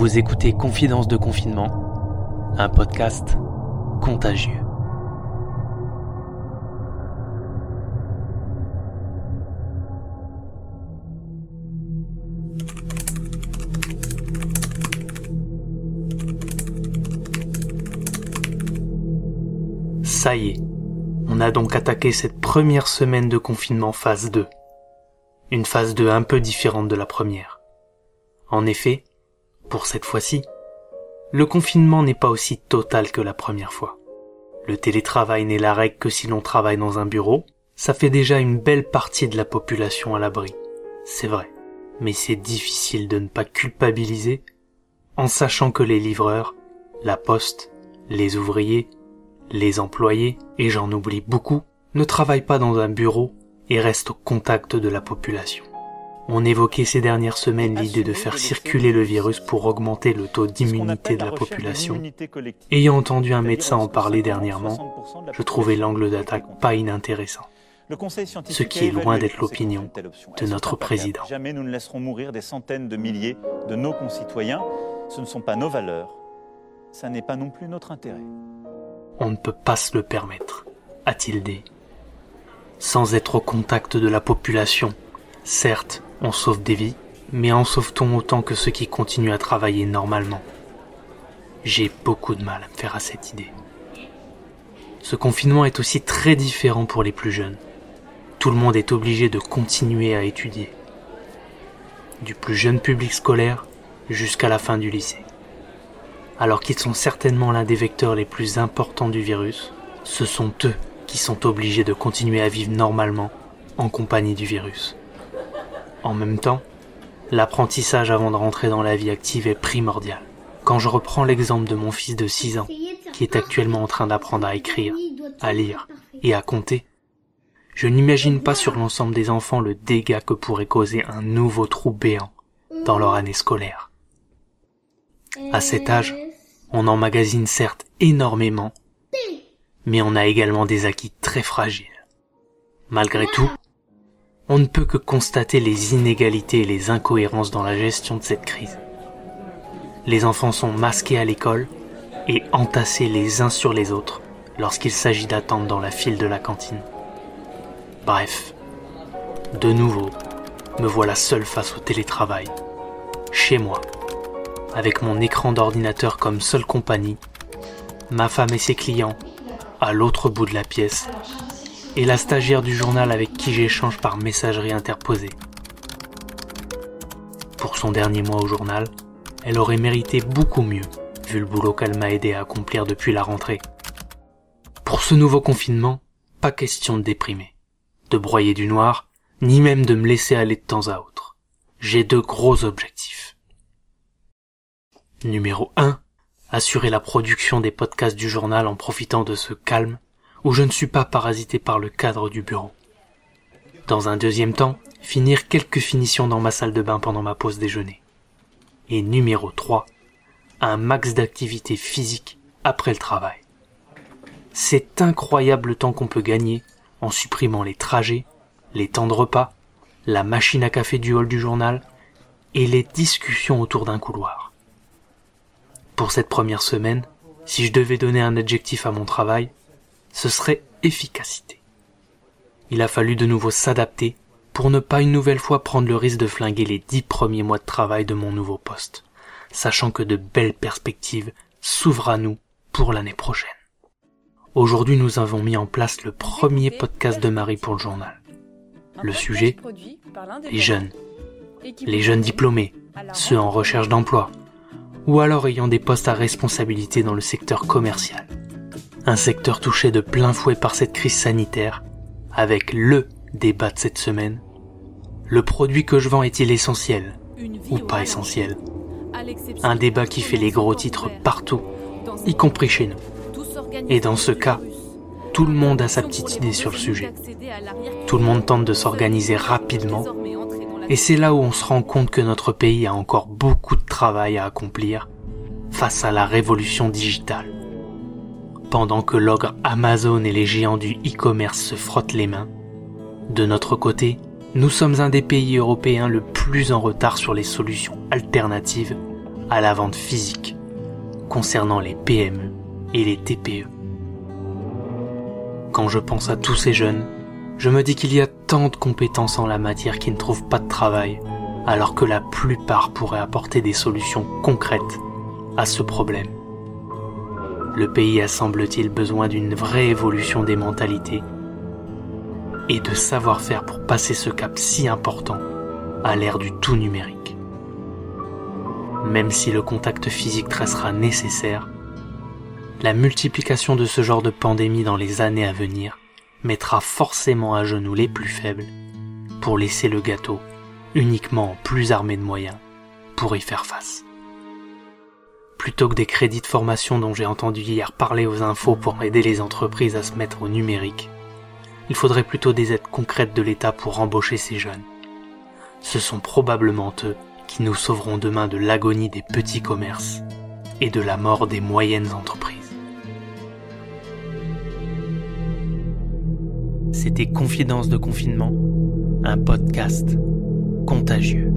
Vous écoutez Confidence de confinement, un podcast contagieux. Ça y est, on a donc attaqué cette première semaine de confinement phase 2. Une phase 2 un peu différente de la première. En effet, pour cette fois-ci, le confinement n'est pas aussi total que la première fois. Le télétravail n'est la règle que si l'on travaille dans un bureau, ça fait déjà une belle partie de la population à l'abri. C'est vrai. Mais c'est difficile de ne pas culpabiliser en sachant que les livreurs, la poste, les ouvriers, les employés, et j'en oublie beaucoup, ne travaillent pas dans un bureau et restent au contact de la population. On évoquait ces dernières semaines l'idée de faire circuler le virus pour augmenter le taux d'immunité de la population. Ayant entendu un médecin en parler dernièrement, je trouvais l'angle d'attaque pas inintéressant. Ce qui est loin d'être l'opinion de notre président. Jamais nous ne laisserons mourir des centaines de milliers de nos concitoyens. Ce ne sont pas nos valeurs. Ça n'est pas non plus notre intérêt. On ne peut pas se le permettre, a-t-il dit. Sans être au contact de la population, certes, on sauve des vies, mais en sauve-t-on autant que ceux qui continuent à travailler normalement? J'ai beaucoup de mal à me faire à cette idée. Ce confinement est aussi très différent pour les plus jeunes. Tout le monde est obligé de continuer à étudier. Du plus jeune public scolaire jusqu'à la fin du lycée. Alors qu'ils sont certainement l'un des vecteurs les plus importants du virus, ce sont eux qui sont obligés de continuer à vivre normalement en compagnie du virus. En même temps, l'apprentissage avant de rentrer dans la vie active est primordial. Quand je reprends l'exemple de mon fils de 6 ans, qui est actuellement en train d'apprendre à écrire, à lire et à compter, je n'imagine pas sur l'ensemble des enfants le dégât que pourrait causer un nouveau trou béant dans leur année scolaire. À cet âge, on emmagasine certes énormément, mais on a également des acquis très fragiles. Malgré tout, on ne peut que constater les inégalités et les incohérences dans la gestion de cette crise. Les enfants sont masqués à l'école et entassés les uns sur les autres lorsqu'il s'agit d'attendre dans la file de la cantine. Bref, de nouveau, me voilà seul face au télétravail, chez moi, avec mon écran d'ordinateur comme seule compagnie, ma femme et ses clients à l'autre bout de la pièce, et la stagiaire du journal avec qui j'échange par messagerie interposée. Pour son dernier mois au journal, elle aurait mérité beaucoup mieux, vu le boulot qu'elle m'a aidé à accomplir depuis la rentrée. Pour ce nouveau confinement, pas question de déprimer, de broyer du noir, ni même de me laisser aller de temps à autre. J'ai deux gros objectifs. Numéro 1. Assurer la production des podcasts du journal en profitant de ce calme où je ne suis pas parasité par le cadre du bureau. Dans un deuxième temps, finir quelques finitions dans ma salle de bain pendant ma pause déjeuner. Et numéro 3, un max d'activité physique après le travail. C'est incroyable le temps qu'on peut gagner en supprimant les trajets, les temps de repas, la machine à café du hall du journal et les discussions autour d'un couloir. Pour cette première semaine, si je devais donner un adjectif à mon travail, ce serait efficacité. Il a fallu de nouveau s'adapter pour ne pas une nouvelle fois prendre le risque de flinguer les dix premiers mois de travail de mon nouveau poste, sachant que de belles perspectives s'ouvrent à nous pour l'année prochaine. Aujourd'hui, nous avons mis en place le premier podcast de Marie pour le journal. Le sujet, les jeunes. Les jeunes diplômés, ceux en recherche d'emploi, ou alors ayant des postes à responsabilité dans le secteur commercial un secteur touché de plein fouet par cette crise sanitaire, avec LE débat de cette semaine. Le produit que je vends est-il essentiel ou pas essentiel? Un débat qui fait les gros titres partout, y compris chez nous. Et dans ce cas, tout le monde a sa petite idée sur le sujet. Tout le monde tente de s'organiser rapidement. Et c'est là où on se rend compte que notre pays a encore beaucoup de travail à accomplir face à la révolution digitale. Pendant que l'ogre Amazon et les géants du e-commerce se frottent les mains, de notre côté, nous sommes un des pays européens le plus en retard sur les solutions alternatives à la vente physique concernant les PME et les TPE. Quand je pense à tous ces jeunes, je me dis qu'il y a tant de compétences en la matière qui ne trouvent pas de travail, alors que la plupart pourraient apporter des solutions concrètes à ce problème. Le pays a semble-t-il besoin d'une vraie évolution des mentalités et de savoir-faire pour passer ce cap si important à l'ère du tout numérique. Même si le contact physique restera nécessaire, la multiplication de ce genre de pandémie dans les années à venir mettra forcément à genoux les plus faibles pour laisser le gâteau uniquement plus armé de moyens pour y faire face. Plutôt que des crédits de formation dont j'ai entendu hier parler aux infos pour aider les entreprises à se mettre au numérique, il faudrait plutôt des aides concrètes de l'État pour embaucher ces jeunes. Ce sont probablement eux qui nous sauveront demain de l'agonie des petits commerces et de la mort des moyennes entreprises. C'était Confidence de confinement, un podcast contagieux.